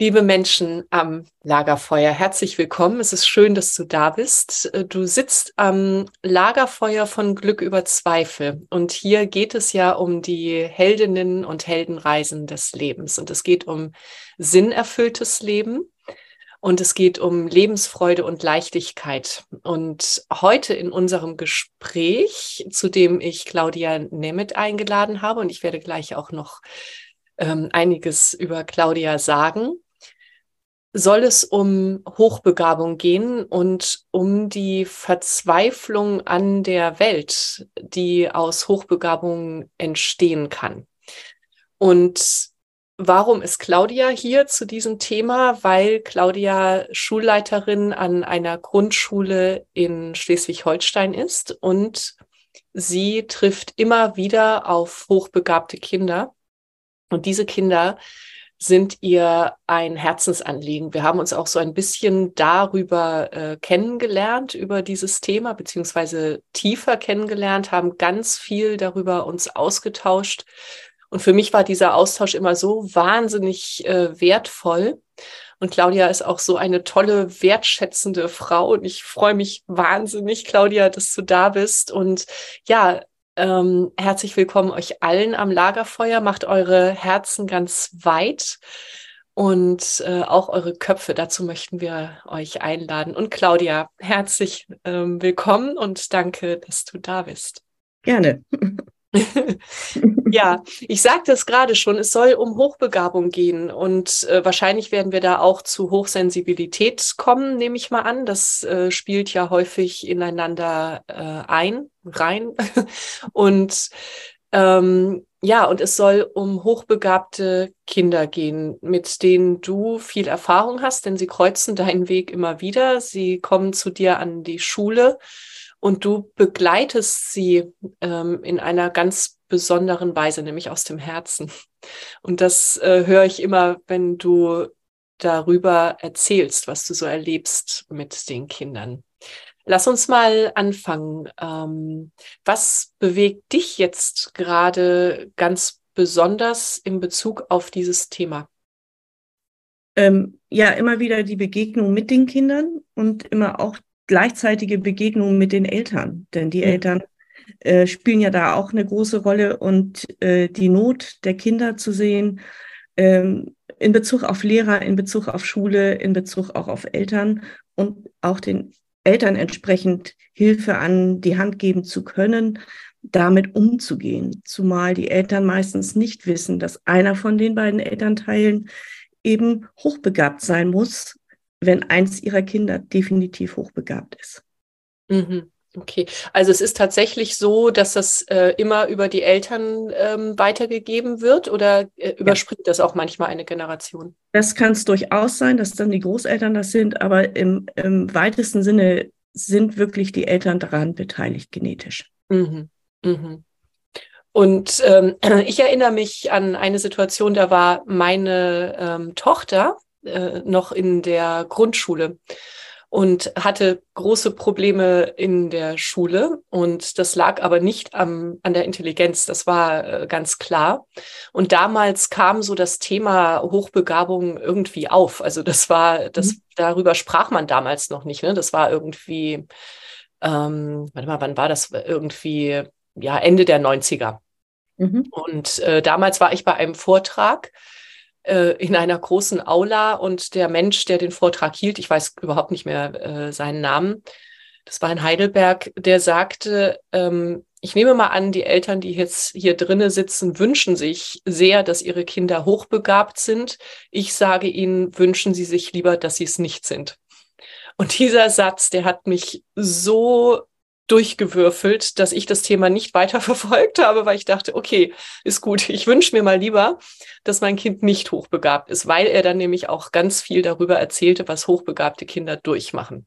Liebe Menschen am Lagerfeuer, herzlich willkommen. Es ist schön, dass du da bist. Du sitzt am Lagerfeuer von Glück über Zweifel. Und hier geht es ja um die Heldinnen und Heldenreisen des Lebens. Und es geht um sinnerfülltes Leben. Und es geht um Lebensfreude und Leichtigkeit. Und heute in unserem Gespräch, zu dem ich Claudia Nemeth eingeladen habe, und ich werde gleich auch noch ähm, einiges über Claudia sagen, soll es um Hochbegabung gehen und um die Verzweiflung an der Welt, die aus Hochbegabung entstehen kann. Und warum ist Claudia hier zu diesem Thema? Weil Claudia Schulleiterin an einer Grundschule in Schleswig-Holstein ist und sie trifft immer wieder auf hochbegabte Kinder. Und diese Kinder sind ihr ein Herzensanliegen. Wir haben uns auch so ein bisschen darüber äh, kennengelernt, über dieses Thema, beziehungsweise tiefer kennengelernt, haben ganz viel darüber uns ausgetauscht. Und für mich war dieser Austausch immer so wahnsinnig äh, wertvoll. Und Claudia ist auch so eine tolle, wertschätzende Frau. Und ich freue mich wahnsinnig, Claudia, dass du da bist. Und ja, ähm, herzlich willkommen euch allen am Lagerfeuer. Macht eure Herzen ganz weit und äh, auch eure Köpfe. Dazu möchten wir euch einladen. Und Claudia, herzlich ähm, willkommen und danke, dass du da bist. Gerne. ja, ich sagte es gerade schon, es soll um Hochbegabung gehen und äh, wahrscheinlich werden wir da auch zu Hochsensibilität kommen, nehme ich mal an. Das äh, spielt ja häufig ineinander äh, ein, rein. und ähm, ja, und es soll um hochbegabte Kinder gehen, mit denen du viel Erfahrung hast, denn sie kreuzen deinen Weg immer wieder. Sie kommen zu dir an die Schule und du begleitest sie ähm, in einer ganz besonderen Weise, nämlich aus dem Herzen. Und das äh, höre ich immer, wenn du darüber erzählst, was du so erlebst mit den Kindern. Lass uns mal anfangen. Ähm, was bewegt dich jetzt gerade ganz besonders in Bezug auf dieses Thema? Ähm, ja, immer wieder die Begegnung mit den Kindern und immer auch gleichzeitige Begegnung mit den Eltern, denn die ja. Eltern äh, spielen ja da auch eine große Rolle und äh, die Not der Kinder zu sehen, ähm, in Bezug auf Lehrer, in Bezug auf Schule, in Bezug auch auf Eltern und auch den Eltern entsprechend Hilfe an die Hand geben zu können, damit umzugehen. Zumal die Eltern meistens nicht wissen, dass einer von den beiden Elternteilen eben hochbegabt sein muss wenn eins ihrer Kinder definitiv hochbegabt ist. Mhm. Okay, also es ist tatsächlich so, dass das äh, immer über die Eltern ähm, weitergegeben wird oder äh, überspringt ja. das auch manchmal eine Generation? Das kann es durchaus sein, dass dann die Großeltern das sind, aber im, im weitesten Sinne sind wirklich die Eltern daran beteiligt genetisch. Mhm. Mhm. Und ähm, ich erinnere mich an eine Situation, da war meine ähm, Tochter äh, noch in der Grundschule und hatte große Probleme in der Schule. Und das lag aber nicht am, an der Intelligenz, das war äh, ganz klar. Und damals kam so das Thema Hochbegabung irgendwie auf. Also das war, das, mhm. darüber sprach man damals noch nicht. Ne? Das war irgendwie, ähm, warte mal, wann war das? Irgendwie, ja, Ende der 90er. Mhm. Und äh, damals war ich bei einem Vortrag äh, in einer großen Aula und der Mensch, der den Vortrag hielt, ich weiß überhaupt nicht mehr äh, seinen Namen, das war in Heidelberg, der sagte, ähm, ich nehme mal an, die Eltern, die jetzt hier drinnen sitzen, wünschen sich sehr, dass ihre Kinder hochbegabt sind. Ich sage ihnen, wünschen sie sich lieber, dass sie es nicht sind. Und dieser Satz, der hat mich so durchgewürfelt, dass ich das Thema nicht weiter verfolgt habe, weil ich dachte, okay, ist gut. Ich wünsche mir mal lieber, dass mein Kind nicht hochbegabt ist, weil er dann nämlich auch ganz viel darüber erzählte, was hochbegabte Kinder durchmachen.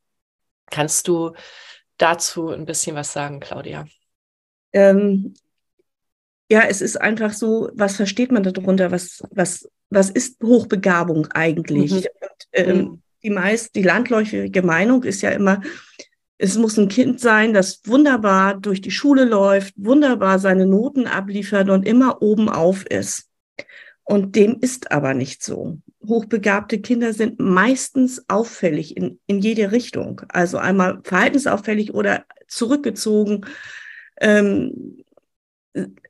Kannst du dazu ein bisschen was sagen, Claudia? Ähm, ja, es ist einfach so, was versteht man darunter? Was, was, was ist Hochbegabung eigentlich? Mhm. Und, ähm, mhm. Die meist, die landläufige Meinung ist ja immer, es muss ein Kind sein, das wunderbar durch die Schule läuft, wunderbar seine Noten abliefert und immer oben auf ist. Und dem ist aber nicht so. Hochbegabte Kinder sind meistens auffällig in, in jede Richtung. Also einmal verhaltensauffällig oder zurückgezogen, ähm,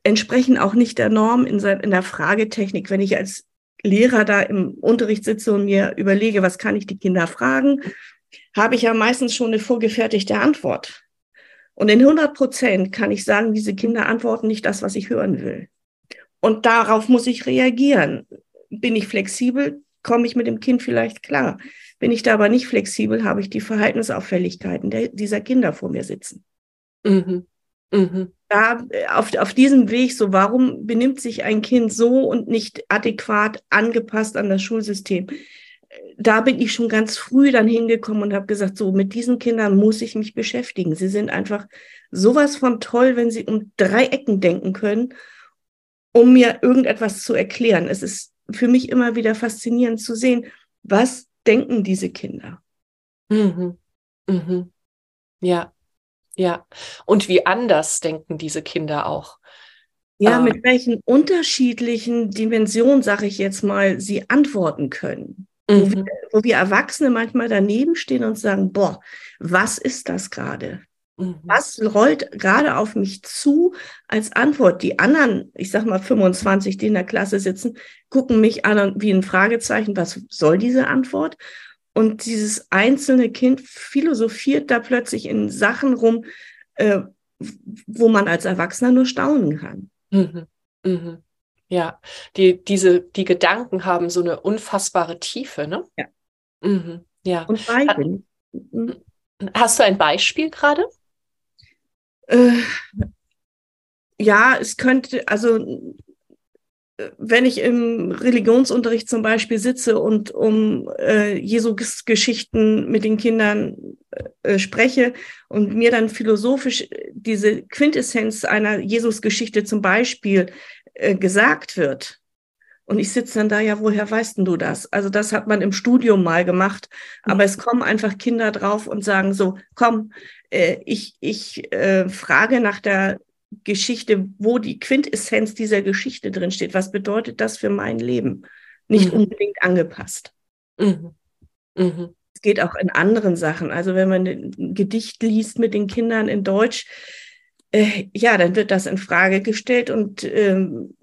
entsprechen auch nicht der Norm in, in der Fragetechnik. Wenn ich als Lehrer da im Unterricht sitze und mir überlege, was kann ich die Kinder fragen, habe ich ja meistens schon eine vorgefertigte Antwort. Und in 100 Prozent kann ich sagen, diese Kinder antworten nicht das, was ich hören will. Und darauf muss ich reagieren. Bin ich flexibel, komme ich mit dem Kind vielleicht klar. Bin ich da aber nicht flexibel, habe ich die Verhaltensauffälligkeiten der, dieser Kinder vor mir sitzen. Mhm. Mhm. Da auf, auf diesem Weg, so warum benimmt sich ein Kind so und nicht adäquat angepasst an das Schulsystem? Da bin ich schon ganz früh dann hingekommen und habe gesagt, so mit diesen Kindern muss ich mich beschäftigen. Sie sind einfach sowas von toll, wenn sie um drei Ecken denken können, um mir irgendetwas zu erklären. Es ist für mich immer wieder faszinierend zu sehen, was denken diese Kinder. Mhm. Mhm. Ja, ja. Und wie anders denken diese Kinder auch. Ja, ähm. mit welchen unterschiedlichen Dimensionen, sage ich jetzt mal, sie antworten können. Mhm. Wo, wir, wo, wir, Erwachsene manchmal daneben stehen und sagen, boah, was ist das gerade? Mhm. Was rollt gerade auf mich zu als Antwort? Die anderen, ich sag mal 25, die in der Klasse sitzen, gucken mich an wie ein Fragezeichen, was soll diese Antwort? Und dieses einzelne Kind philosophiert da plötzlich in Sachen rum, äh, wo man als Erwachsener nur staunen kann. Mhm. Mhm. Ja, die, diese, die Gedanken haben so eine unfassbare Tiefe, ne? Ja. Mhm. Ja. Und beide. Mhm. Hast du ein Beispiel gerade? Äh, ja, es könnte, also wenn ich im Religionsunterricht zum Beispiel sitze und um äh, Jesu-Geschichten mit den Kindern äh, spreche und mir dann philosophisch diese Quintessenz einer Jesus-Geschichte zum Beispiel äh, gesagt wird. Und ich sitze dann da, ja, woher weißt denn du das? Also das hat man im Studium mal gemacht, aber es kommen einfach Kinder drauf und sagen so, komm, äh, ich, ich äh, frage nach der Geschichte, wo die Quintessenz dieser Geschichte drin steht. Was bedeutet das für mein Leben? Nicht mhm. unbedingt angepasst. Mhm. Mhm. Es geht auch in anderen Sachen. Also wenn man ein Gedicht liest mit den Kindern in Deutsch, äh, ja, dann wird das in Frage gestellt und ähm,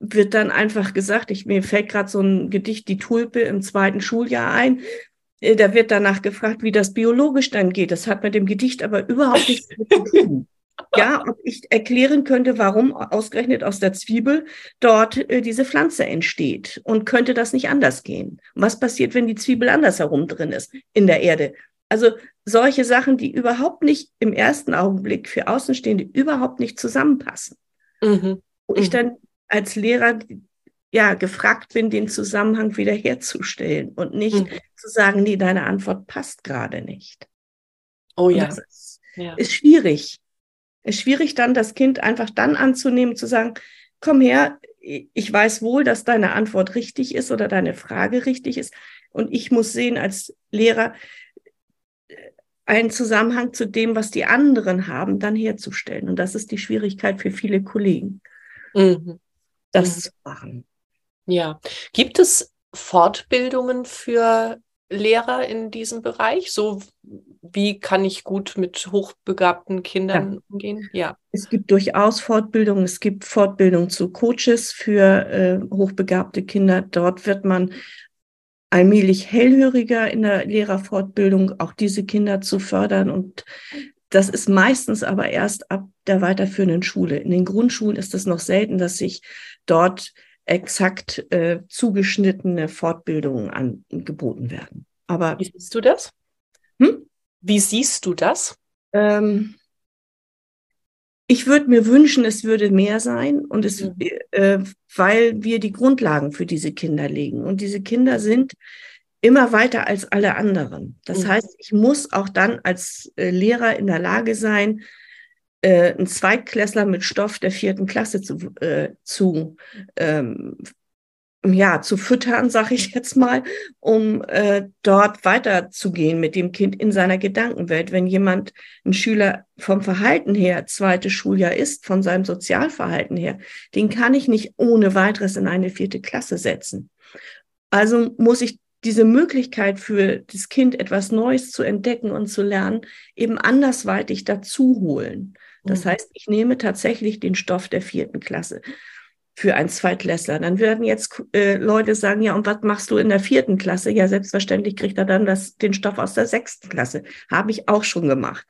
wird dann einfach gesagt, ich, mir fällt gerade so ein Gedicht, die Tulpe im zweiten Schuljahr ein. Äh, da wird danach gefragt, wie das biologisch dann geht. Das hat mit dem Gedicht aber überhaupt nichts zu tun. Ja, ob ich erklären könnte, warum ausgerechnet aus der Zwiebel dort äh, diese Pflanze entsteht. Und könnte das nicht anders gehen? Was passiert, wenn die Zwiebel andersherum drin ist in der Erde? Also solche Sachen, die überhaupt nicht im ersten Augenblick für Außenstehende überhaupt nicht zusammenpassen. Mhm. Wo mhm. ich dann als Lehrer ja gefragt bin, den Zusammenhang wiederherzustellen und nicht mhm. zu sagen, nee, deine Antwort passt gerade nicht. Oh ja. Das ist, ja. ist schwierig. Ist schwierig dann, das Kind einfach dann anzunehmen, zu sagen, komm her, ich weiß wohl, dass deine Antwort richtig ist oder deine Frage richtig ist. Und ich muss sehen als Lehrer, einen Zusammenhang zu dem, was die anderen haben, dann herzustellen. Und das ist die Schwierigkeit für viele Kollegen, mhm. das mhm. zu machen. Ja. Gibt es Fortbildungen für Lehrer in diesem Bereich? So wie kann ich gut mit hochbegabten Kindern ja. umgehen? Ja. Es gibt durchaus Fortbildungen. Es gibt Fortbildungen zu Coaches für äh, hochbegabte Kinder. Dort wird man allmählich hellhöriger in der Lehrerfortbildung, auch diese Kinder zu fördern. Und das ist meistens aber erst ab der weiterführenden Schule. In den Grundschulen ist es noch selten, dass sich dort exakt äh, zugeschnittene Fortbildungen angeboten werden. Aber wie siehst du das? Hm? Wie siehst du das? Ähm, ich würde mir wünschen, es würde mehr sein und es, mhm. äh, weil wir die Grundlagen für diese Kinder legen. Und diese Kinder sind immer weiter als alle anderen. Das mhm. heißt, ich muss auch dann als äh, Lehrer in der Lage sein, äh, einen Zweitklässler mit Stoff der vierten Klasse zu, äh, zu ähm, ja, zu füttern, sage ich jetzt mal, um äh, dort weiterzugehen mit dem Kind in seiner Gedankenwelt. Wenn jemand, ein Schüler vom Verhalten her zweites Schuljahr ist, von seinem Sozialverhalten her, den kann ich nicht ohne weiteres in eine vierte Klasse setzen. Also muss ich diese Möglichkeit für das Kind etwas Neues zu entdecken und zu lernen, eben andersweitig dazu holen. Das mhm. heißt, ich nehme tatsächlich den Stoff der vierten Klasse für ein Zweitklässler. Dann werden jetzt äh, Leute sagen, ja, und was machst du in der vierten Klasse? Ja, selbstverständlich kriegt er dann das, den Stoff aus der sechsten Klasse. Habe ich auch schon gemacht.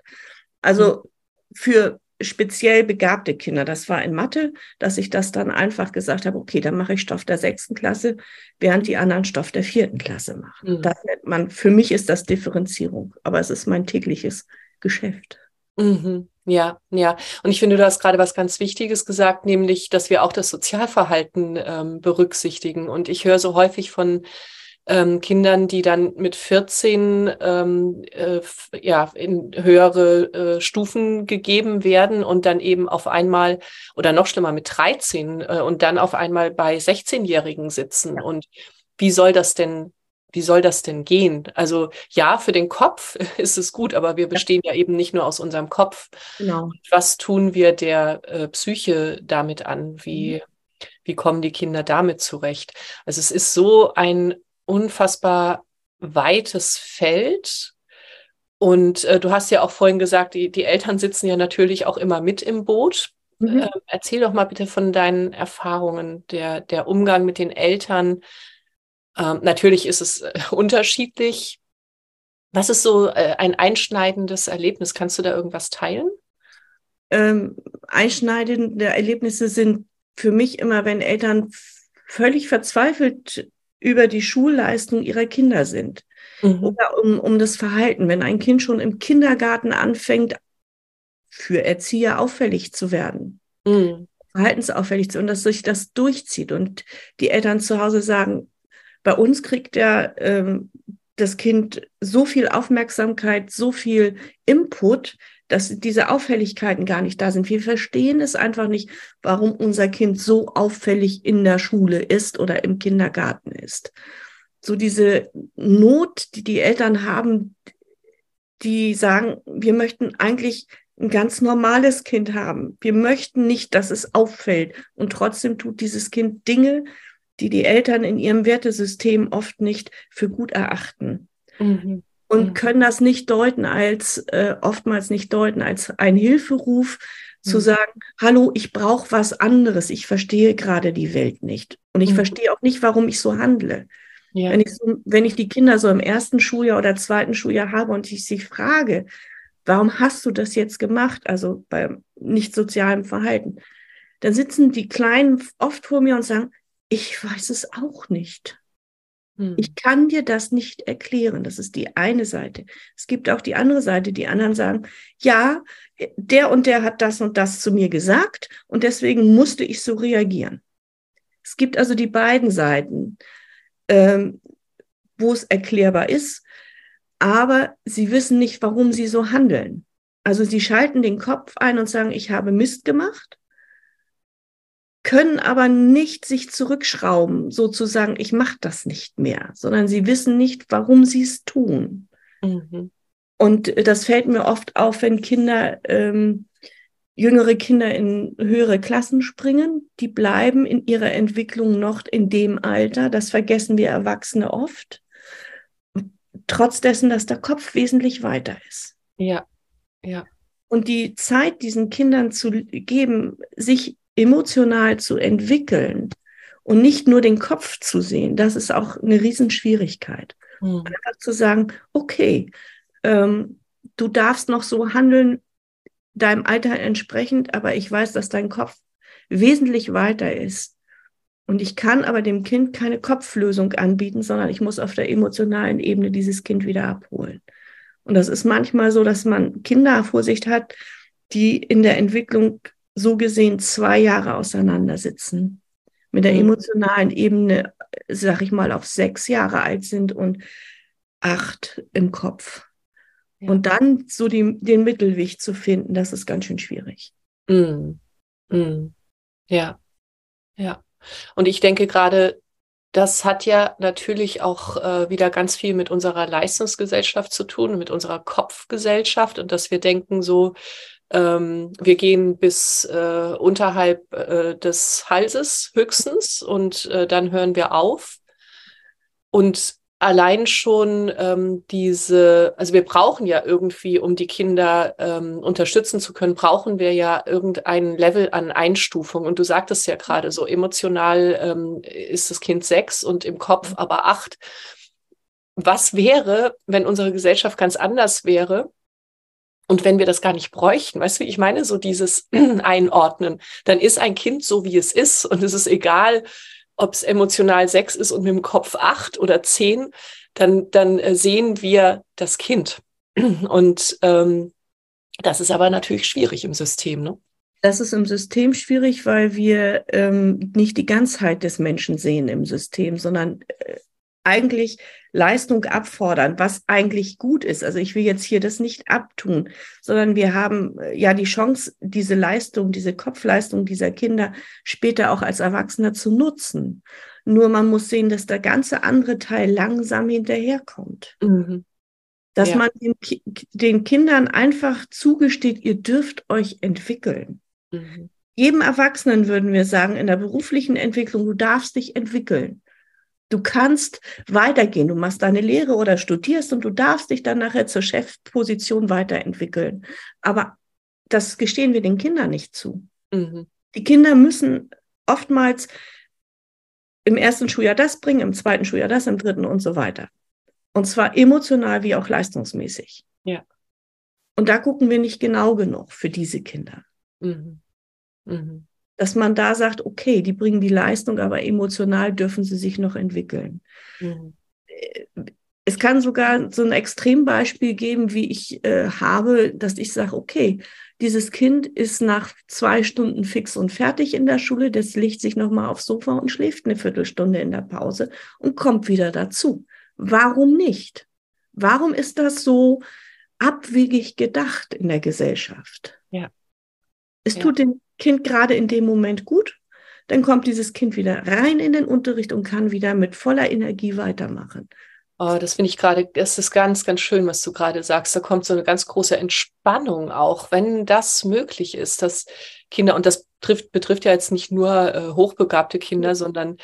Also für speziell begabte Kinder, das war in Mathe, dass ich das dann einfach gesagt habe, okay, dann mache ich Stoff der sechsten Klasse, während die anderen Stoff der vierten Klasse machen. Mhm. Das nennt man, für mich ist das Differenzierung, aber es ist mein tägliches Geschäft. Mhm. Ja, ja. Und ich finde, du hast gerade was ganz Wichtiges gesagt, nämlich, dass wir auch das Sozialverhalten ähm, berücksichtigen. Und ich höre so häufig von ähm, Kindern, die dann mit 14 ähm, äh, ja, in höhere äh, Stufen gegeben werden und dann eben auf einmal oder noch schlimmer mit 13 äh, und dann auf einmal bei 16-Jährigen sitzen. Und wie soll das denn wie soll das denn gehen? Also ja, für den Kopf ist es gut, aber wir bestehen ja, ja eben nicht nur aus unserem Kopf. Genau. Was tun wir der äh, Psyche damit an? Wie, mhm. wie kommen die Kinder damit zurecht? Also es ist so ein unfassbar weites Feld. Und äh, du hast ja auch vorhin gesagt, die, die Eltern sitzen ja natürlich auch immer mit im Boot. Mhm. Äh, erzähl doch mal bitte von deinen Erfahrungen, der, der Umgang mit den Eltern, ähm, natürlich ist es äh, unterschiedlich. Was ist so äh, ein einschneidendes Erlebnis? Kannst du da irgendwas teilen? Ähm, einschneidende Erlebnisse sind für mich immer, wenn Eltern völlig verzweifelt über die Schulleistung ihrer Kinder sind mhm. oder um, um das Verhalten. Wenn ein Kind schon im Kindergarten anfängt, für Erzieher auffällig zu werden, mhm. verhaltensauffällig zu und dass sich das durchzieht und die Eltern zu Hause sagen, bei uns kriegt ja ähm, das Kind so viel Aufmerksamkeit, so viel Input, dass diese Auffälligkeiten gar nicht da sind. Wir verstehen es einfach nicht, warum unser Kind so auffällig in der Schule ist oder im Kindergarten ist. So diese Not, die die Eltern haben, die sagen, wir möchten eigentlich ein ganz normales Kind haben. Wir möchten nicht, dass es auffällt. Und trotzdem tut dieses Kind Dinge, die die Eltern in ihrem Wertesystem oft nicht für gut erachten. Mhm. Und mhm. können das nicht deuten als, äh, oftmals nicht deuten als ein Hilferuf, mhm. zu sagen, hallo, ich brauche was anderes, ich verstehe gerade die Welt nicht. Und ich mhm. verstehe auch nicht, warum ich so handle. Ja. Wenn, ich so, wenn ich die Kinder so im ersten Schuljahr oder zweiten Schuljahr habe und ich sie frage, warum hast du das jetzt gemacht, also beim nicht sozialen Verhalten, dann sitzen die Kleinen oft vor mir und sagen, ich weiß es auch nicht. Hm. Ich kann dir das nicht erklären. Das ist die eine Seite. Es gibt auch die andere Seite. Die anderen sagen, ja, der und der hat das und das zu mir gesagt und deswegen musste ich so reagieren. Es gibt also die beiden Seiten, ähm, wo es erklärbar ist, aber sie wissen nicht, warum sie so handeln. Also sie schalten den Kopf ein und sagen, ich habe Mist gemacht können aber nicht sich zurückschrauben, sozusagen, ich mache das nicht mehr, sondern sie wissen nicht, warum sie es tun. Mhm. Und das fällt mir oft auf, wenn Kinder, ähm, jüngere Kinder in höhere Klassen springen, die bleiben in ihrer Entwicklung noch in dem Alter. Das vergessen wir Erwachsene oft. Trotz dessen, dass der Kopf wesentlich weiter ist. Ja, ja. Und die Zeit diesen Kindern zu geben, sich emotional zu entwickeln und nicht nur den Kopf zu sehen, das ist auch eine Riesenschwierigkeit. Mhm. Einfach zu sagen, okay, ähm, du darfst noch so handeln, deinem Alter entsprechend, aber ich weiß, dass dein Kopf wesentlich weiter ist. Und ich kann aber dem Kind keine Kopflösung anbieten, sondern ich muss auf der emotionalen Ebene dieses Kind wieder abholen. Und das ist manchmal so, dass man Kinder vor sich hat, die in der Entwicklung so gesehen zwei Jahre auseinandersitzen. Mit der mhm. emotionalen Ebene, sag ich mal, auf sechs Jahre alt sind und acht im Kopf. Ja. Und dann so die, den Mittelweg zu finden, das ist ganz schön schwierig. Mm. Mm. Ja, ja. Und ich denke gerade, das hat ja natürlich auch äh, wieder ganz viel mit unserer Leistungsgesellschaft zu tun, mit unserer Kopfgesellschaft und dass wir denken so, ähm, wir gehen bis äh, unterhalb äh, des Halses höchstens und äh, dann hören wir auf. Und allein schon ähm, diese, also wir brauchen ja irgendwie, um die Kinder ähm, unterstützen zu können, brauchen wir ja irgendein Level an Einstufung. Und du sagtest ja gerade so, emotional ähm, ist das Kind sechs und im Kopf aber acht. Was wäre, wenn unsere Gesellschaft ganz anders wäre? Und wenn wir das gar nicht bräuchten, weißt du, wie ich meine, so dieses Einordnen, dann ist ein Kind so, wie es ist. Und es ist egal, ob es emotional sechs ist und mit dem Kopf acht oder zehn, dann, dann äh, sehen wir das Kind. Und ähm, das ist aber natürlich schwierig im System, ne? Das ist im System schwierig, weil wir ähm, nicht die Ganzheit des Menschen sehen im System, sondern äh, eigentlich Leistung abfordern, was eigentlich gut ist. Also ich will jetzt hier das nicht abtun, sondern wir haben äh, ja die Chance, diese Leistung, diese Kopfleistung dieser Kinder später auch als Erwachsener zu nutzen. Nur man muss sehen, dass der ganze andere Teil langsam hinterherkommt. Mhm. Dass ja. man den, den, Kindern einfach zugesteht, ihr dürft euch entwickeln. Mhm. Jedem Erwachsenen würden wir sagen, in der beruflichen Entwicklung, du darfst dich entwickeln. Du kannst weitergehen, du machst deine Lehre oder studierst und du darfst dich dann nachher zur Chefposition weiterentwickeln. Aber das gestehen wir den Kindern nicht zu. Mhm. Die Kinder müssen oftmals im ersten Schuljahr das bringen, im zweiten Schuljahr das, im dritten und so weiter. Und zwar emotional wie auch leistungsmäßig. Ja. Und da gucken wir nicht genau genug für diese Kinder. Mhm. Mhm dass man da sagt, okay, die bringen die Leistung, aber emotional dürfen sie sich noch entwickeln. Mhm. Es kann sogar so ein Extrembeispiel geben, wie ich äh, habe, dass ich sage, okay, dieses Kind ist nach zwei Stunden fix und fertig in der Schule, das legt sich nochmal aufs Sofa und schläft eine Viertelstunde in der Pause und kommt wieder dazu. Warum nicht? Warum ist das so abwegig gedacht in der Gesellschaft? Ja. Es ja. tut dem Kind gerade in dem Moment gut, dann kommt dieses Kind wieder rein in den Unterricht und kann wieder mit voller Energie weitermachen. Oh, das finde ich gerade, das ist ganz, ganz schön, was du gerade sagst. Da kommt so eine ganz große Entspannung auch, wenn das möglich ist, dass Kinder, und das trifft, betrifft ja jetzt nicht nur äh, hochbegabte Kinder, sondern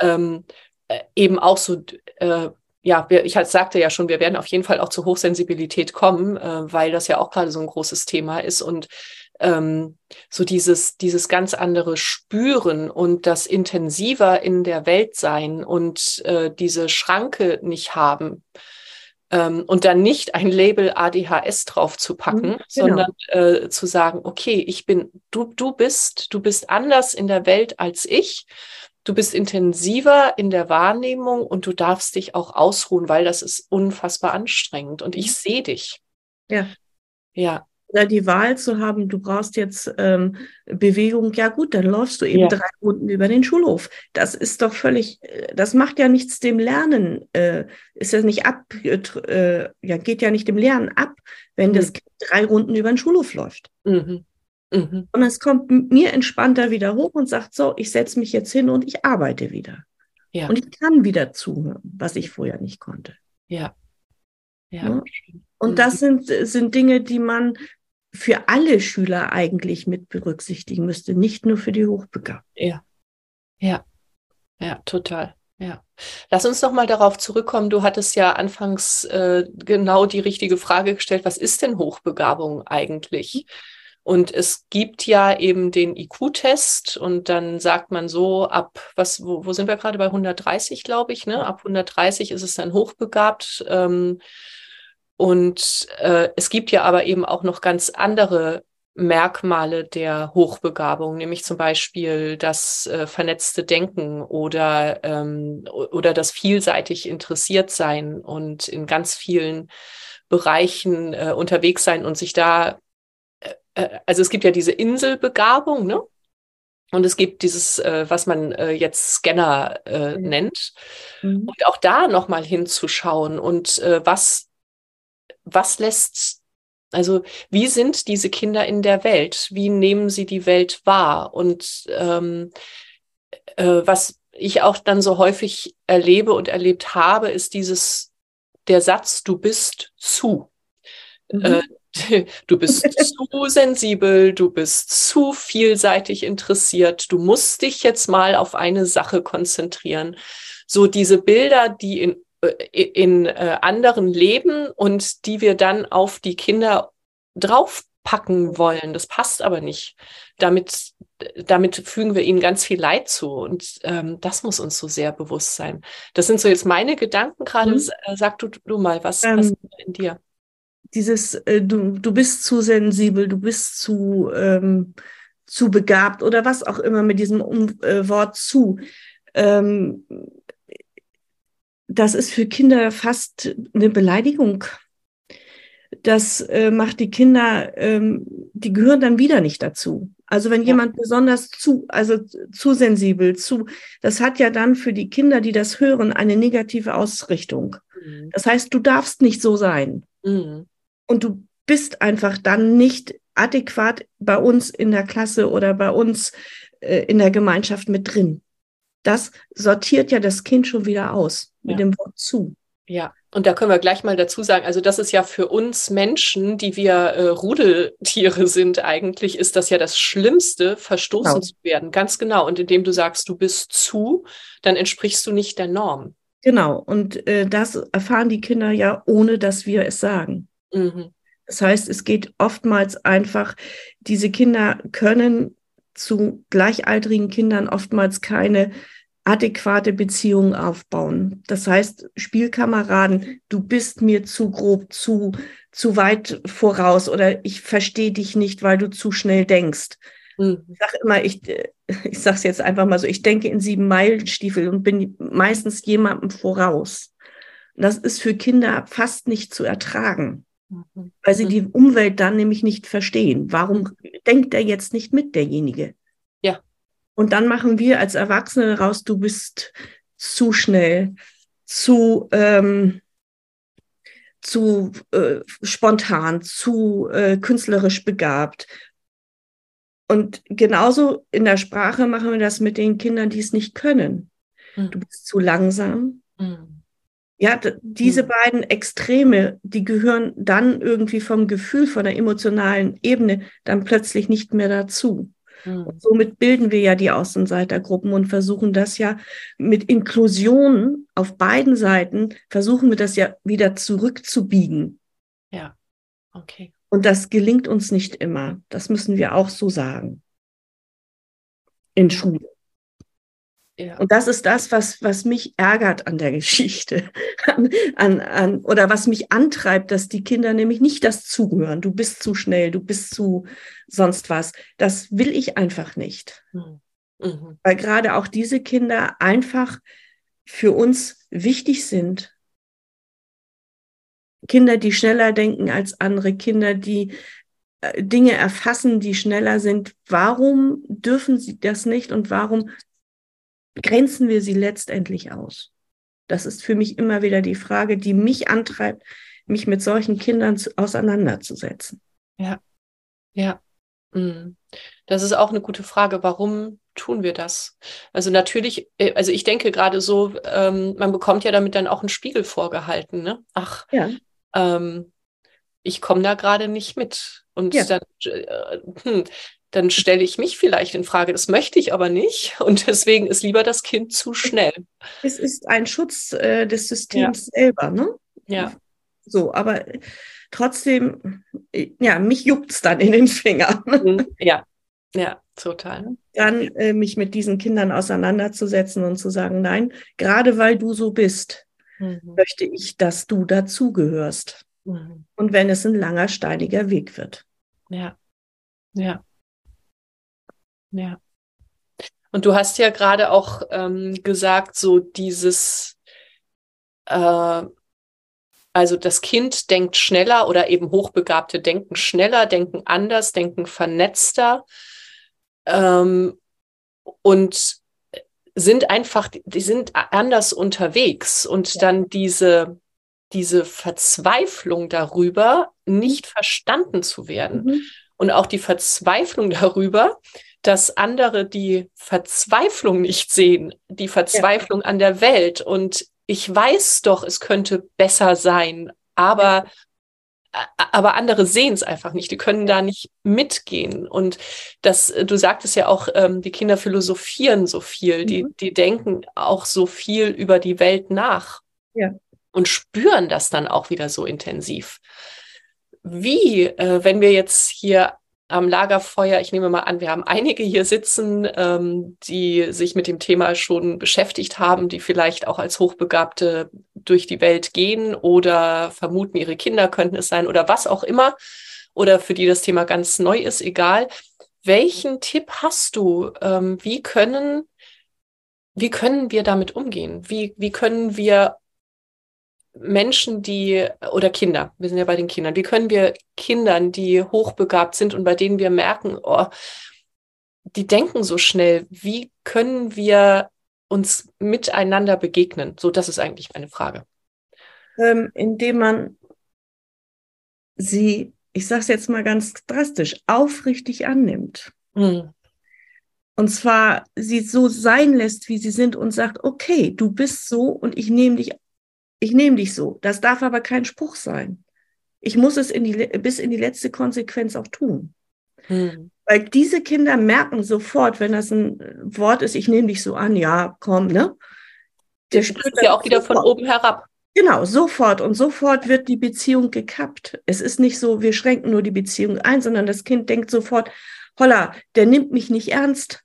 ähm, äh, eben auch so, äh, ja, wir, ich sagte ja schon, wir werden auf jeden Fall auch zur Hochsensibilität kommen, äh, weil das ja auch gerade so ein großes Thema ist. Und ähm, so dieses, dieses ganz andere Spüren und das intensiver in der Welt sein und äh, diese Schranke nicht haben. Ähm, und dann nicht ein Label ADHS drauf zu packen, mhm, genau. sondern äh, zu sagen, okay, ich bin, du, du bist, du bist anders in der Welt als ich. du bist intensiver in der Wahrnehmung und du darfst dich auch ausruhen, weil das ist unfassbar anstrengend und ich mhm. sehe dich. Ja. Ja. Oder die Wahl zu haben, du brauchst jetzt ähm, Bewegung, ja gut, dann läufst du eben ja. drei Runden über den Schulhof. Das ist doch völlig, äh, das macht ja nichts dem Lernen, äh, ist ja nicht ab, äh, ja, geht ja nicht dem Lernen ab, wenn mhm. das Kind drei Runden über den Schulhof läuft. Mhm. Mhm. Und es kommt mir entspannter wieder hoch und sagt, so, ich setze mich jetzt hin und ich arbeite wieder. Ja. Und ich kann wieder zuhören, was ich vorher nicht konnte. Ja. Ja. ja? Und mhm. das sind, sind Dinge, die man für alle Schüler eigentlich mit berücksichtigen müsste, nicht nur für die Hochbegabten. Ja. Ja. Ja, total. Ja. Lass uns noch mal darauf zurückkommen. Du hattest ja anfangs äh, genau die richtige Frage gestellt. Was ist denn Hochbegabung eigentlich? Und es gibt ja eben den IQ-Test und dann sagt man so, ab was, wo, wo sind wir gerade bei 130, glaube ich, ne? Ab 130 ist es dann hochbegabt. Ähm, und äh, es gibt ja aber eben auch noch ganz andere Merkmale der Hochbegabung, nämlich zum Beispiel das äh, vernetzte Denken oder, ähm, oder das vielseitig interessiert sein und in ganz vielen Bereichen äh, unterwegs sein und sich da äh, also es gibt ja diese Inselbegabung, ne? Und es gibt dieses, äh, was man äh, jetzt Scanner äh, mhm. nennt. Und auch da nochmal hinzuschauen und äh, was, was lässt, also wie sind diese Kinder in der Welt? Wie nehmen sie die Welt wahr? Und ähm, äh, was ich auch dann so häufig erlebe und erlebt habe, ist dieses, der Satz, du bist zu. Mhm. Äh, Du bist zu sensibel, du bist zu vielseitig interessiert, du musst dich jetzt mal auf eine Sache konzentrieren. So diese Bilder, die in, in äh, anderen leben und die wir dann auf die Kinder draufpacken wollen, das passt aber nicht. Damit, damit fügen wir ihnen ganz viel Leid zu und ähm, das muss uns so sehr bewusst sein. Das sind so jetzt meine Gedanken gerade. Mhm. Sag du, du mal, was, ähm, was in dir? dieses, äh, du, du bist zu sensibel, du bist zu, ähm, zu begabt oder was auch immer mit diesem um, äh, Wort zu. Ähm, das ist für Kinder fast eine Beleidigung. Das äh, macht die Kinder, ähm, die gehören dann wieder nicht dazu. Also wenn ja. jemand besonders zu, also zu sensibel, zu, das hat ja dann für die Kinder, die das hören, eine negative Ausrichtung. Mhm. Das heißt, du darfst nicht so sein. Mhm und du bist einfach dann nicht adäquat bei uns in der Klasse oder bei uns äh, in der Gemeinschaft mit drin. Das sortiert ja das Kind schon wieder aus mit ja. dem Wort zu. Ja, und da können wir gleich mal dazu sagen, also das ist ja für uns Menschen, die wir äh, Rudeltiere sind eigentlich, ist das ja das Schlimmste, verstoßen genau. zu werden. Ganz genau. Und indem du sagst, du bist zu, dann entsprichst du nicht der Norm. Genau. Und äh, das erfahren die Kinder ja, ohne dass wir es sagen. Mhm. Das heißt, es geht oftmals einfach, diese Kinder können zu gleichaltrigen Kindern oftmals keine adäquate Beziehung aufbauen. Das heißt, Spielkameraden, du bist mir zu grob, zu, zu weit voraus oder ich verstehe dich nicht, weil du zu schnell denkst. Mhm. Ich sage immer, ich, ich sage es jetzt einfach mal so, ich denke in sieben Meilenstiefel und bin meistens jemandem voraus. Das ist für Kinder fast nicht zu ertragen. Mhm. Weil sie die Umwelt dann nämlich nicht verstehen. Warum denkt er jetzt nicht mit, derjenige? Und dann machen wir als Erwachsene raus, du bist zu schnell, zu, ähm, zu äh, spontan, zu äh, künstlerisch begabt. Und genauso in der Sprache machen wir das mit den Kindern, die es nicht können. Mhm. Du bist zu langsam. Mhm ja, diese mhm. beiden Extreme, die gehören dann irgendwie vom Gefühl, von der emotionalen Ebene dann plötzlich nicht mehr dazu. Mhm. Und somit bilden wir ja die Außenseitergruppen und versuchen das ja mit Inklusion auf beiden Seiten, versuchen wir das ja wieder zurückzubiegen. Ja, okay. Und das gelingt uns nicht immer. Das müssen wir auch so sagen. In Schule. Ja. Und das ist das, was, was mich ärgert an der Geschichte. An, an, an, oder was mich antreibt, dass die Kinder nämlich nicht das zuhören. Du bist zu schnell, du bist zu sonst was. Das will ich einfach nicht. Hm. Mhm. Weil gerade auch diese Kinder einfach für uns wichtig sind. Kinder, die schneller denken als andere, Kinder, die äh, Dinge erfassen, die schneller sind. Warum dürfen sie das nicht und warum grenzen wir sie letztendlich aus? Das ist für mich immer wieder die Frage, die mich antreibt, mich mit solchen Kindern zu, auseinanderzusetzen. Ja, ja. Mhm. Das ist auch eine gute Frage. Warum tun wir das? Also natürlich, äh, also ich denke gerade so, ähm, man bekommt ja damit dann auch einen Spiegel vorgehalten. Ne? Ach, ja. ähm, ich komme da gerade nicht mit. Und ja. dann, äh, hm, dann stelle ich mich vielleicht in Frage. Das möchte ich aber nicht. Und deswegen ist lieber das Kind zu schnell. Es ist ein Schutz äh, des Systems ja. selber, ne? Ja. So, aber trotzdem, ja, mich juckt es dann in den Fingern. Mhm. Ja, ja, total. Dann äh, mich mit diesen Kindern auseinanderzusetzen und zu sagen, nein, gerade weil du so bist, mhm. möchte ich, dass du dazugehörst. Mhm. Und wenn es ein langer, steiniger Weg wird. Ja, ja, ja. Und du hast ja gerade auch ähm, gesagt, so dieses, äh, also das Kind denkt schneller oder eben Hochbegabte denken schneller, denken anders, denken vernetzter ähm, und sind einfach, die sind anders unterwegs und ja. dann diese diese Verzweiflung darüber, nicht verstanden zu werden. Mhm. Und auch die Verzweiflung darüber, dass andere die Verzweiflung nicht sehen, die Verzweiflung ja. an der Welt. Und ich weiß doch, es könnte besser sein, aber, aber andere sehen es einfach nicht. Die können da nicht mitgehen. Und das, du sagtest ja auch, ähm, die Kinder philosophieren so viel, mhm. die, die denken auch so viel über die Welt nach. Ja und spüren das dann auch wieder so intensiv. Wie, äh, wenn wir jetzt hier am Lagerfeuer, ich nehme mal an, wir haben einige hier sitzen, ähm, die sich mit dem Thema schon beschäftigt haben, die vielleicht auch als Hochbegabte durch die Welt gehen oder vermuten, ihre Kinder könnten es sein oder was auch immer, oder für die das Thema ganz neu ist, egal. Welchen Tipp hast du? Ähm, wie können, wie können wir damit umgehen? Wie, wie können wir Menschen, die oder Kinder, wir sind ja bei den Kindern, wie können wir Kindern, die hochbegabt sind und bei denen wir merken, oh, die denken so schnell, wie können wir uns miteinander begegnen? So, das ist eigentlich meine Frage. Ähm, indem man sie, ich sage es jetzt mal ganz drastisch, aufrichtig annimmt. Mhm. Und zwar sie so sein lässt, wie sie sind und sagt, okay, du bist so und ich nehme dich ich nehme dich so. Das darf aber kein Spruch sein. Ich muss es in die, bis in die letzte Konsequenz auch tun. Hm. Weil diese Kinder merken sofort, wenn das ein Wort ist, ich nehme dich so an, ja, komm, ne? Der spürt ja auch wieder sofort. von oben herab. Genau, sofort. Und sofort wird die Beziehung gekappt. Es ist nicht so, wir schränken nur die Beziehung ein, sondern das Kind denkt sofort, holla, der nimmt mich nicht ernst.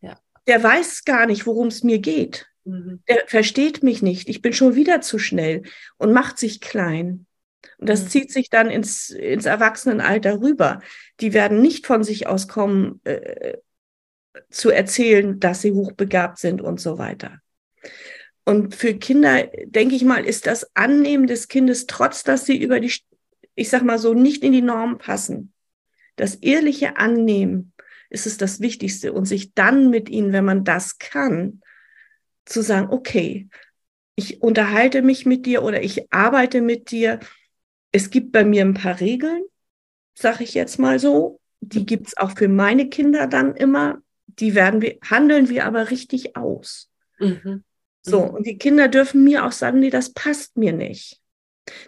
Ja. Der weiß gar nicht, worum es mir geht. Mhm. Der versteht mich nicht. Ich bin schon wieder zu schnell und macht sich klein. Und das mhm. zieht sich dann ins, ins Erwachsenenalter rüber. Die werden nicht von sich aus kommen, äh, zu erzählen, dass sie hochbegabt sind und so weiter. Und für Kinder, denke ich mal, ist das Annehmen des Kindes, trotz dass sie über die, ich sag mal so, nicht in die Norm passen, das ehrliche Annehmen ist es das Wichtigste und sich dann mit ihnen, wenn man das kann, zu sagen, okay, ich unterhalte mich mit dir oder ich arbeite mit dir. Es gibt bei mir ein paar Regeln, sage ich jetzt mal so. Die gibt es auch für meine Kinder dann immer. Die werden wir, handeln wir aber richtig aus. Mhm. So, mhm. und die Kinder dürfen mir auch sagen, nee, das passt mir nicht.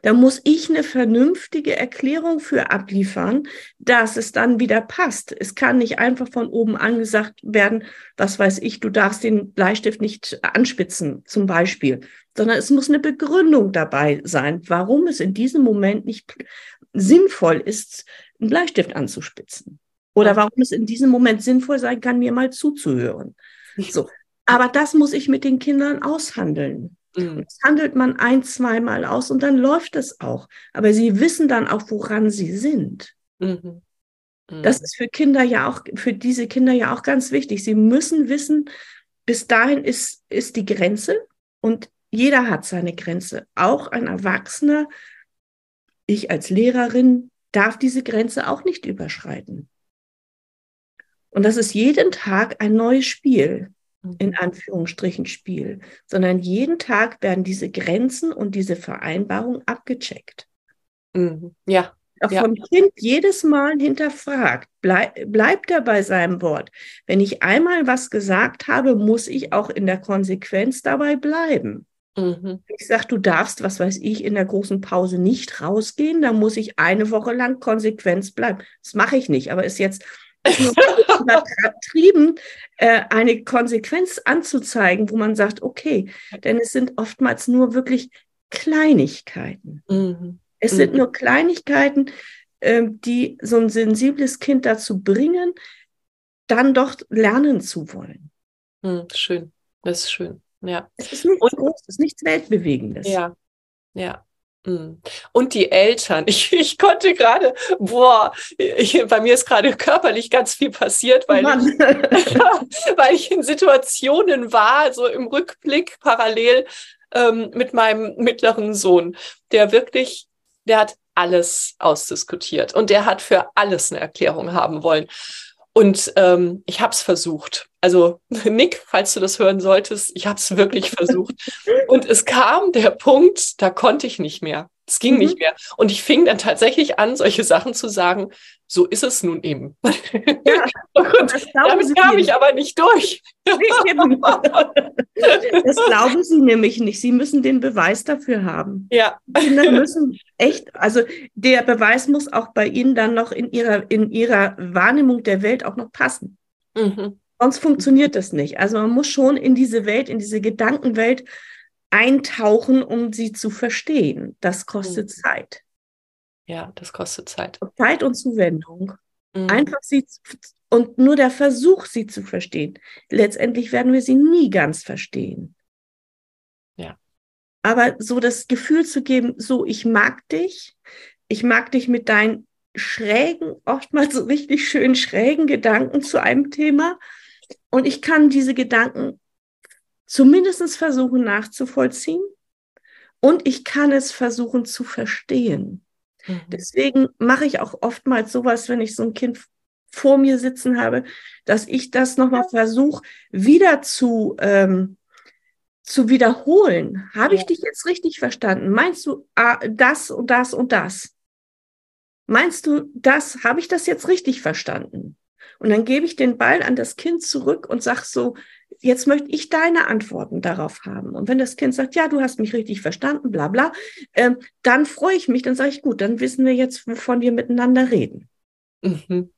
Da muss ich eine vernünftige Erklärung für abliefern, dass es dann wieder passt. Es kann nicht einfach von oben angesagt werden, was weiß ich, du darfst den Bleistift nicht anspitzen, zum Beispiel, sondern es muss eine Begründung dabei sein, warum es in diesem Moment nicht sinnvoll ist, einen Bleistift anzuspitzen. Oder warum es in diesem Moment sinnvoll sein kann, mir mal zuzuhören. So. Aber das muss ich mit den Kindern aushandeln. Mhm. Das handelt man ein, zweimal aus und dann läuft es auch. Aber sie wissen dann auch, woran sie sind. Mhm. Mhm. Das ist für Kinder ja auch, für diese Kinder ja auch ganz wichtig. Sie müssen wissen, bis dahin ist, ist die Grenze und jeder hat seine Grenze. Auch ein Erwachsener, ich als Lehrerin, darf diese Grenze auch nicht überschreiten. Und das ist jeden Tag ein neues Spiel, in mhm. Anführungsstrichen Spiel, sondern jeden Tag werden diese Grenzen und diese Vereinbarungen abgecheckt. Mhm. Ja. Auch ja. vom Kind jedes Mal hinterfragt, bleib, bleibt er bei seinem Wort. Wenn ich einmal was gesagt habe, muss ich auch in der Konsequenz dabei bleiben. Mhm. Ich sage, du darfst, was weiß ich, in der großen Pause nicht rausgehen, dann muss ich eine Woche lang Konsequenz bleiben. Das mache ich nicht, aber ist jetzt übertrieben, äh, eine Konsequenz anzuzeigen, wo man sagt, okay, denn es sind oftmals nur wirklich Kleinigkeiten. Mhm. Es mhm. sind nur Kleinigkeiten, äh, die so ein sensibles Kind dazu bringen, dann doch lernen zu wollen. Mhm, schön, das ist schön. Ja. Es ist nichts Großes, es ist nichts Weltbewegendes. Ja, ja. Mhm. Und die Eltern. Ich, ich konnte gerade, boah, ich, bei mir ist gerade körperlich ganz viel passiert, weil ich, weil ich in Situationen war, so im Rückblick parallel ähm, mit meinem mittleren Sohn, der wirklich, der hat alles ausdiskutiert und der hat für alles eine Erklärung haben wollen. Und ähm, ich habe es versucht. Also Nick, falls du das hören solltest, ich habe es wirklich versucht. Und es kam der Punkt, da konnte ich nicht mehr. Es ging mhm. nicht mehr. Und ich fing dann tatsächlich an, solche Sachen zu sagen, so ist es nun eben. Ja, und damit kam ich aber nicht durch. das glauben Sie nämlich nicht. Sie müssen den Beweis dafür haben. Ja. Kinder müssen echt, also der Beweis muss auch bei Ihnen dann noch in Ihrer, in Ihrer Wahrnehmung der Welt auch noch passen. Mhm. Sonst funktioniert das nicht. Also man muss schon in diese Welt, in diese Gedankenwelt eintauchen, um sie zu verstehen. Das kostet mhm. Zeit. Ja, das kostet Zeit. Zeit und Zuwendung. Mhm. Einfach sie und nur der Versuch, sie zu verstehen. Letztendlich werden wir sie nie ganz verstehen. Ja. Aber so das Gefühl zu geben, so ich mag dich, ich mag dich mit deinen schrägen, oftmals so richtig schön schrägen Gedanken zu einem Thema. Und ich kann diese Gedanken zumindest versuchen nachzuvollziehen und ich kann es versuchen zu verstehen. Mhm. Deswegen mache ich auch oftmals sowas, wenn ich so ein Kind vor mir sitzen habe, dass ich das nochmal versuche, wieder zu, ähm, zu wiederholen. Habe ich dich jetzt richtig verstanden? Meinst du ah, das und das und das? Meinst du das? Habe ich das jetzt richtig verstanden? Und dann gebe ich den Ball an das Kind zurück und sage so, jetzt möchte ich deine Antworten darauf haben. Und wenn das Kind sagt, ja, du hast mich richtig verstanden, bla bla, äh, dann freue ich mich, dann sage ich, gut, dann wissen wir jetzt, wovon wir miteinander reden. Mhm.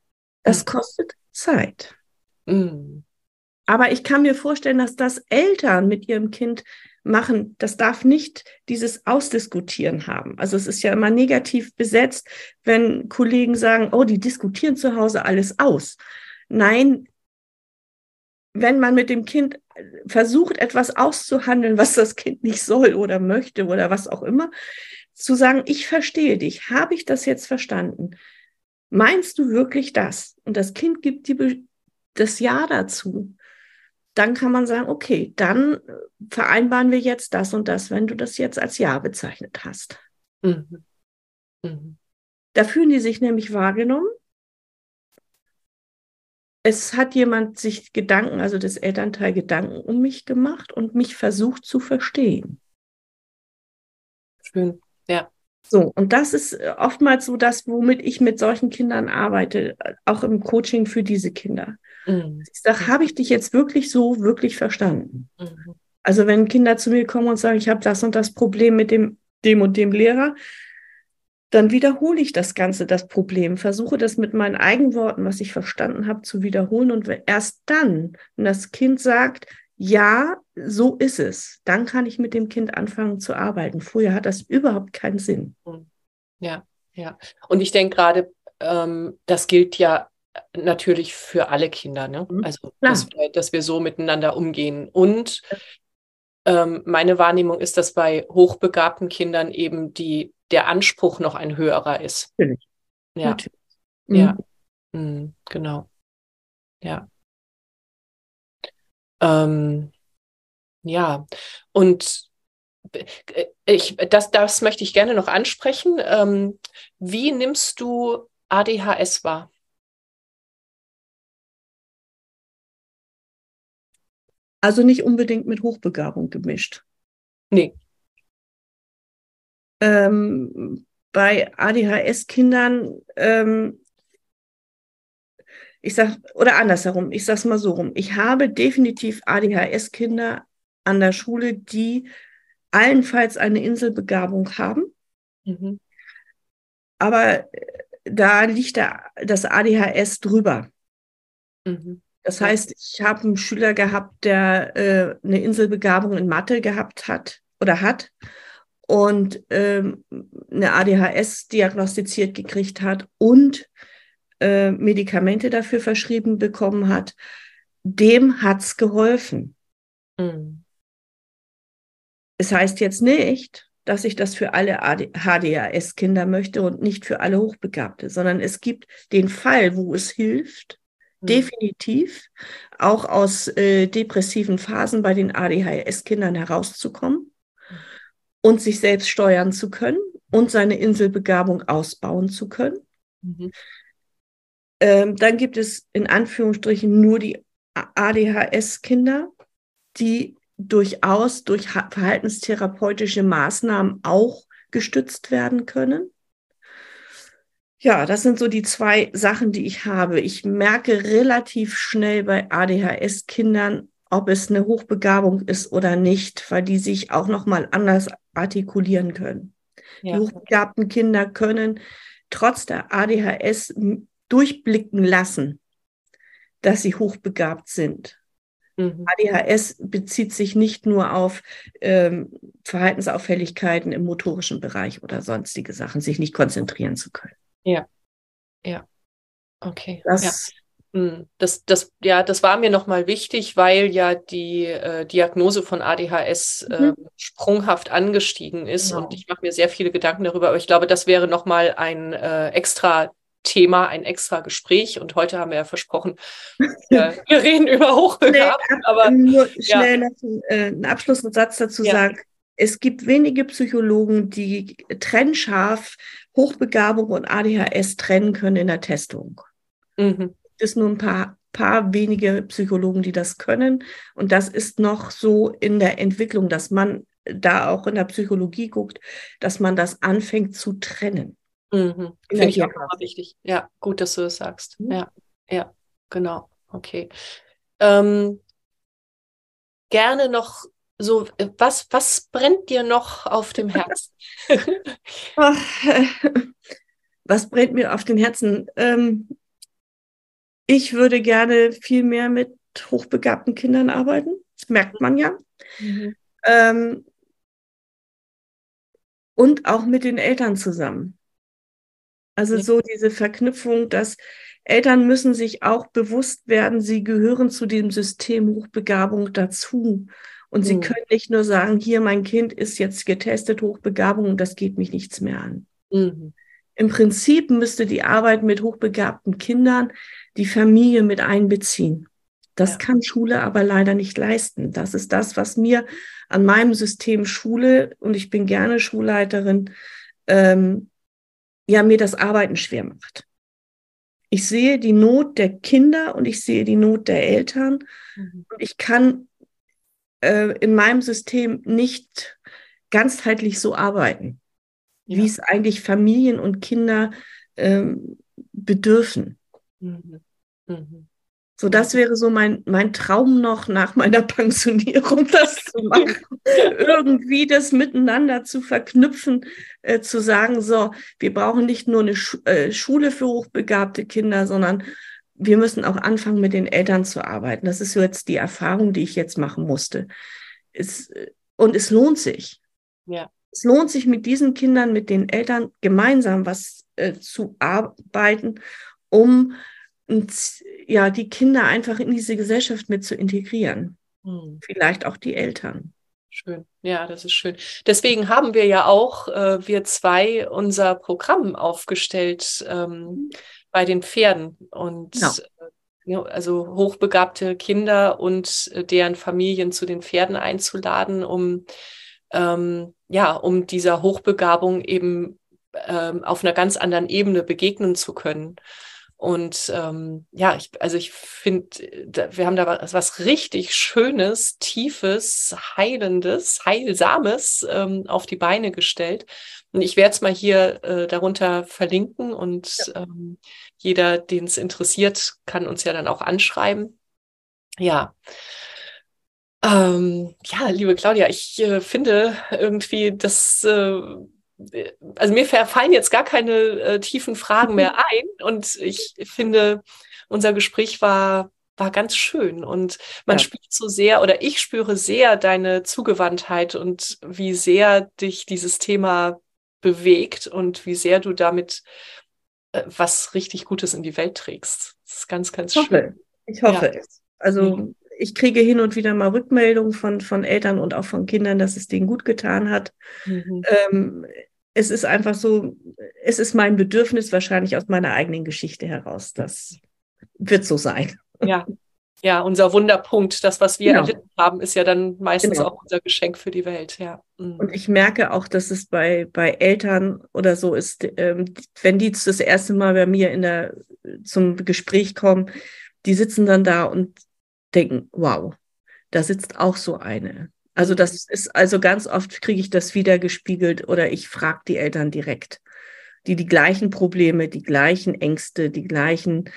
Das mhm. kostet Zeit. Mhm. Aber ich kann mir vorstellen, dass das Eltern mit ihrem Kind machen, das darf nicht dieses Ausdiskutieren haben. Also es ist ja immer negativ besetzt, wenn Kollegen sagen, oh, die diskutieren zu Hause alles aus. Nein, wenn man mit dem Kind versucht, etwas auszuhandeln, was das Kind nicht soll oder möchte oder was auch immer, zu sagen, ich verstehe dich, habe ich das jetzt verstanden? Meinst du wirklich das? Und das Kind gibt die, das Ja dazu. Dann kann man sagen, okay, dann vereinbaren wir jetzt das und das, wenn du das jetzt als Ja bezeichnet hast. Mhm. Mhm. Da fühlen die sich nämlich wahrgenommen es hat jemand sich Gedanken, also das Elternteil Gedanken um mich gemacht und mich versucht zu verstehen. Schön, ja. So, und das ist oftmals so das, womit ich mit solchen Kindern arbeite, auch im Coaching für diese Kinder. Mhm. Ich sage, habe ich dich jetzt wirklich so wirklich verstanden? Mhm. Also wenn Kinder zu mir kommen und sagen, ich habe das und das Problem mit dem, dem und dem Lehrer, dann wiederhole ich das Ganze, das Problem, versuche das mit meinen eigenen Worten, was ich verstanden habe, zu wiederholen. Und erst dann, wenn das Kind sagt, ja, so ist es, dann kann ich mit dem Kind anfangen zu arbeiten. Vorher hat das überhaupt keinen Sinn. Ja, ja. Und ich denke gerade, ähm, das gilt ja natürlich für alle Kinder, ne? Mhm. Also, dass wir, dass wir, so miteinander umgehen. Und ähm, meine Wahrnehmung ist, dass bei hochbegabten Kindern eben die der Anspruch noch ein höherer ist. Natürlich. Ja. Natürlich. Ja. Mhm. Mhm, genau. Ja. Ähm, ja, und äh, ich, das, das möchte ich gerne noch ansprechen. Ähm, wie nimmst du ADHS wahr? Also nicht unbedingt mit Hochbegabung gemischt. Nee. Ähm, bei ADHS-Kindern, ähm, ich sag, oder andersherum, ich sag's mal so rum, ich habe definitiv ADHS-Kinder an der Schule, die allenfalls eine Inselbegabung haben. Mhm. Aber äh, da liegt da das ADHS drüber. Mhm. Das heißt, ich habe einen Schüler gehabt, der äh, eine Inselbegabung in Mathe gehabt hat oder hat und ähm, eine ADHS diagnostiziert gekriegt hat und äh, Medikamente dafür verschrieben bekommen hat. Dem hat's geholfen. Mhm. Es heißt jetzt nicht, dass ich das für alle HDAS-Kinder möchte und nicht für alle Hochbegabte, sondern es gibt den Fall, wo es hilft, mhm. definitiv auch aus äh, depressiven Phasen bei den ADHS-Kindern herauszukommen. Und sich selbst steuern zu können und seine Inselbegabung ausbauen zu können. Mhm. Ähm, dann gibt es in Anführungsstrichen nur die ADHS-Kinder, die durchaus durch verhaltenstherapeutische Maßnahmen auch gestützt werden können. Ja, das sind so die zwei Sachen, die ich habe. Ich merke relativ schnell bei ADHS-Kindern, ob es eine Hochbegabung ist oder nicht, weil die sich auch noch mal anders artikulieren können. Ja. Die hochbegabten Kinder können trotz der ADHS durchblicken lassen, dass sie hochbegabt sind. Mhm. ADHS bezieht sich nicht nur auf ähm, Verhaltensauffälligkeiten im motorischen Bereich oder sonstige Sachen, sich nicht konzentrieren zu können. Ja, ja, okay. Das, ja. Hm, das, das, ja, das war mir nochmal wichtig, weil ja die äh, Diagnose von ADHS mhm. äh, sprunghaft angestiegen ist genau. und ich mache mir sehr viele Gedanken darüber, aber ich glaube, das wäre nochmal ein äh, extra Thema, ein extra Gespräch. Und heute haben wir ja versprochen, äh, wir reden über Hochbegabten. Nee, aber nur schnell ja. noch äh, einen Abschlusssatz dazu ja. sagen. Es gibt wenige Psychologen, die trennscharf Hochbegabung und ADHS trennen können in der Testung. Mhm. Es sind nur ein paar, paar wenige Psychologen, die das können. Und das ist noch so in der Entwicklung, dass man da auch in der Psychologie guckt, dass man das anfängt zu trennen. Mhm. Finde ich auch immer wichtig. Ja, gut, dass du das sagst. Mhm. Ja, ja, genau. Okay. Ähm, gerne noch so, was, was brennt dir noch auf dem Herzen? was brennt mir auf dem Herzen? Ähm, ich würde gerne viel mehr mit hochbegabten Kindern arbeiten. Das merkt man ja. Mhm. Ähm, und auch mit den Eltern zusammen. Also so diese Verknüpfung, dass Eltern müssen sich auch bewusst werden, sie gehören zu dem System Hochbegabung dazu. Und mhm. sie können nicht nur sagen, hier, mein Kind ist jetzt getestet, Hochbegabung, und das geht mich nichts mehr an. Mhm. Im Prinzip müsste die Arbeit mit hochbegabten Kindern die Familie mit einbeziehen. Das ja. kann Schule aber leider nicht leisten. Das ist das, was mir an meinem System Schule, und ich bin gerne Schulleiterin, ähm, ja mir das Arbeiten schwer macht. Ich sehe die Not der Kinder und ich sehe die Not der Eltern mhm. und ich kann äh, in meinem System nicht ganzheitlich so arbeiten, ja. wie es eigentlich Familien und Kinder ähm, bedürfen. Mhm. Mhm. So, das wäre so mein, mein Traum noch nach meiner Pensionierung, das zu machen. Irgendwie das miteinander zu verknüpfen, äh, zu sagen, so, wir brauchen nicht nur eine Sch äh, Schule für hochbegabte Kinder, sondern wir müssen auch anfangen, mit den Eltern zu arbeiten. Das ist so jetzt die Erfahrung, die ich jetzt machen musste. Es, und es lohnt sich. Ja. Es lohnt sich, mit diesen Kindern, mit den Eltern gemeinsam was äh, zu arbeiten, um und ja, die Kinder einfach in diese Gesellschaft mit zu integrieren. Hm. Vielleicht auch die Eltern. Schön. Ja, das ist schön. Deswegen haben wir ja auch, äh, wir zwei, unser Programm aufgestellt, ähm, bei den Pferden und genau. also hochbegabte Kinder und äh, deren Familien zu den Pferden einzuladen, um ähm, ja, um dieser Hochbegabung eben ähm, auf einer ganz anderen Ebene begegnen zu können. Und ähm, ja, ich, also ich finde, wir haben da was, was, richtig Schönes, Tiefes, Heilendes, Heilsames ähm, auf die Beine gestellt. Und ich werde es mal hier äh, darunter verlinken und ja. ähm, jeder, den es interessiert, kann uns ja dann auch anschreiben. Ja. Ähm, ja, liebe Claudia, ich äh, finde irgendwie, dass äh, also mir fallen jetzt gar keine äh, tiefen Fragen mehr ein und ich finde, unser Gespräch war war ganz schön und man ja. spürt so sehr oder ich spüre sehr deine Zugewandtheit und wie sehr dich dieses Thema bewegt und wie sehr du damit äh, was richtig Gutes in die Welt trägst. Das ist ganz, ganz ich hoffe, schön. Ich hoffe ja. es. Also ich kriege hin und wieder mal Rückmeldungen von, von Eltern und auch von Kindern, dass es denen gut getan hat. Mhm. Ähm, es ist einfach so, es ist mein Bedürfnis wahrscheinlich aus meiner eigenen Geschichte heraus. Das wird so sein. Ja, ja, unser Wunderpunkt, das, was wir genau. erlitten haben, ist ja dann meistens genau. auch unser Geschenk für die Welt, ja. Mhm. Und ich merke auch, dass es bei, bei Eltern oder so ist, ähm, wenn die das erste Mal bei mir in der, zum Gespräch kommen, die sitzen dann da und denken, wow, da sitzt auch so eine. Also das ist, also ganz oft kriege ich das wieder gespiegelt oder ich frage die Eltern direkt, die die gleichen Probleme, die gleichen Ängste, die gleichen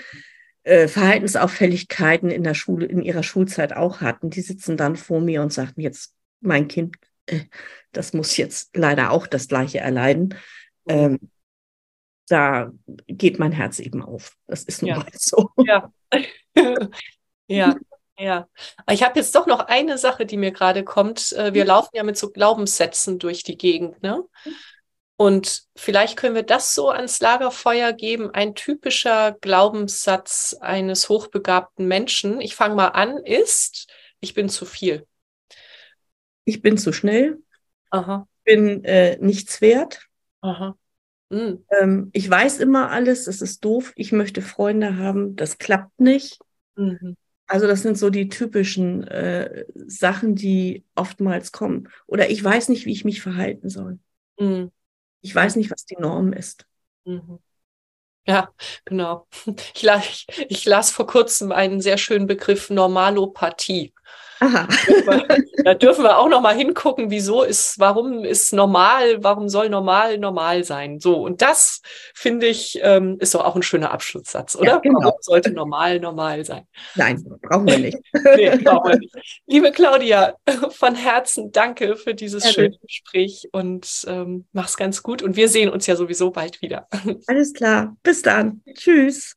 äh, Verhaltensauffälligkeiten in der Schule, in ihrer Schulzeit auch hatten. Die sitzen dann vor mir und sagen jetzt, mein Kind, äh, das muss jetzt leider auch das Gleiche erleiden. Ähm, da geht mein Herz eben auf. Das ist nun ja. mal so. Ja. ja. Ja, ich habe jetzt doch noch eine Sache, die mir gerade kommt. Äh, wir mhm. laufen ja mit so Glaubenssätzen durch die Gegend, ne? Und vielleicht können wir das so ans Lagerfeuer geben. Ein typischer Glaubenssatz eines hochbegabten Menschen, ich fange mal an, ist, ich bin zu viel. Ich bin zu schnell. Aha. Ich bin äh, nichts wert. Aha. Mhm. Ähm, ich weiß immer alles, das ist doof. Ich möchte Freunde haben, das klappt nicht. Mhm. Also das sind so die typischen äh, Sachen, die oftmals kommen. Oder ich weiß nicht, wie ich mich verhalten soll. Mhm. Ich weiß nicht, was die Norm ist. Mhm. Ja, genau. Ich las, ich, ich las vor kurzem einen sehr schönen Begriff Normalopathie. Aha. Da dürfen wir auch noch mal hingucken, wieso ist, warum ist normal, warum soll normal normal sein? So, und das finde ich, ähm, ist doch auch ein schöner Abschlusssatz, oder? Ja, genau. Warum sollte normal normal sein? Nein, brauchen wir nicht. nee, brauchen wir nicht. Liebe Claudia, von Herzen danke für dieses ja, schöne Gespräch und ähm, mach's ganz gut. Und wir sehen uns ja sowieso bald wieder. Alles klar. Bis dann. Tschüss.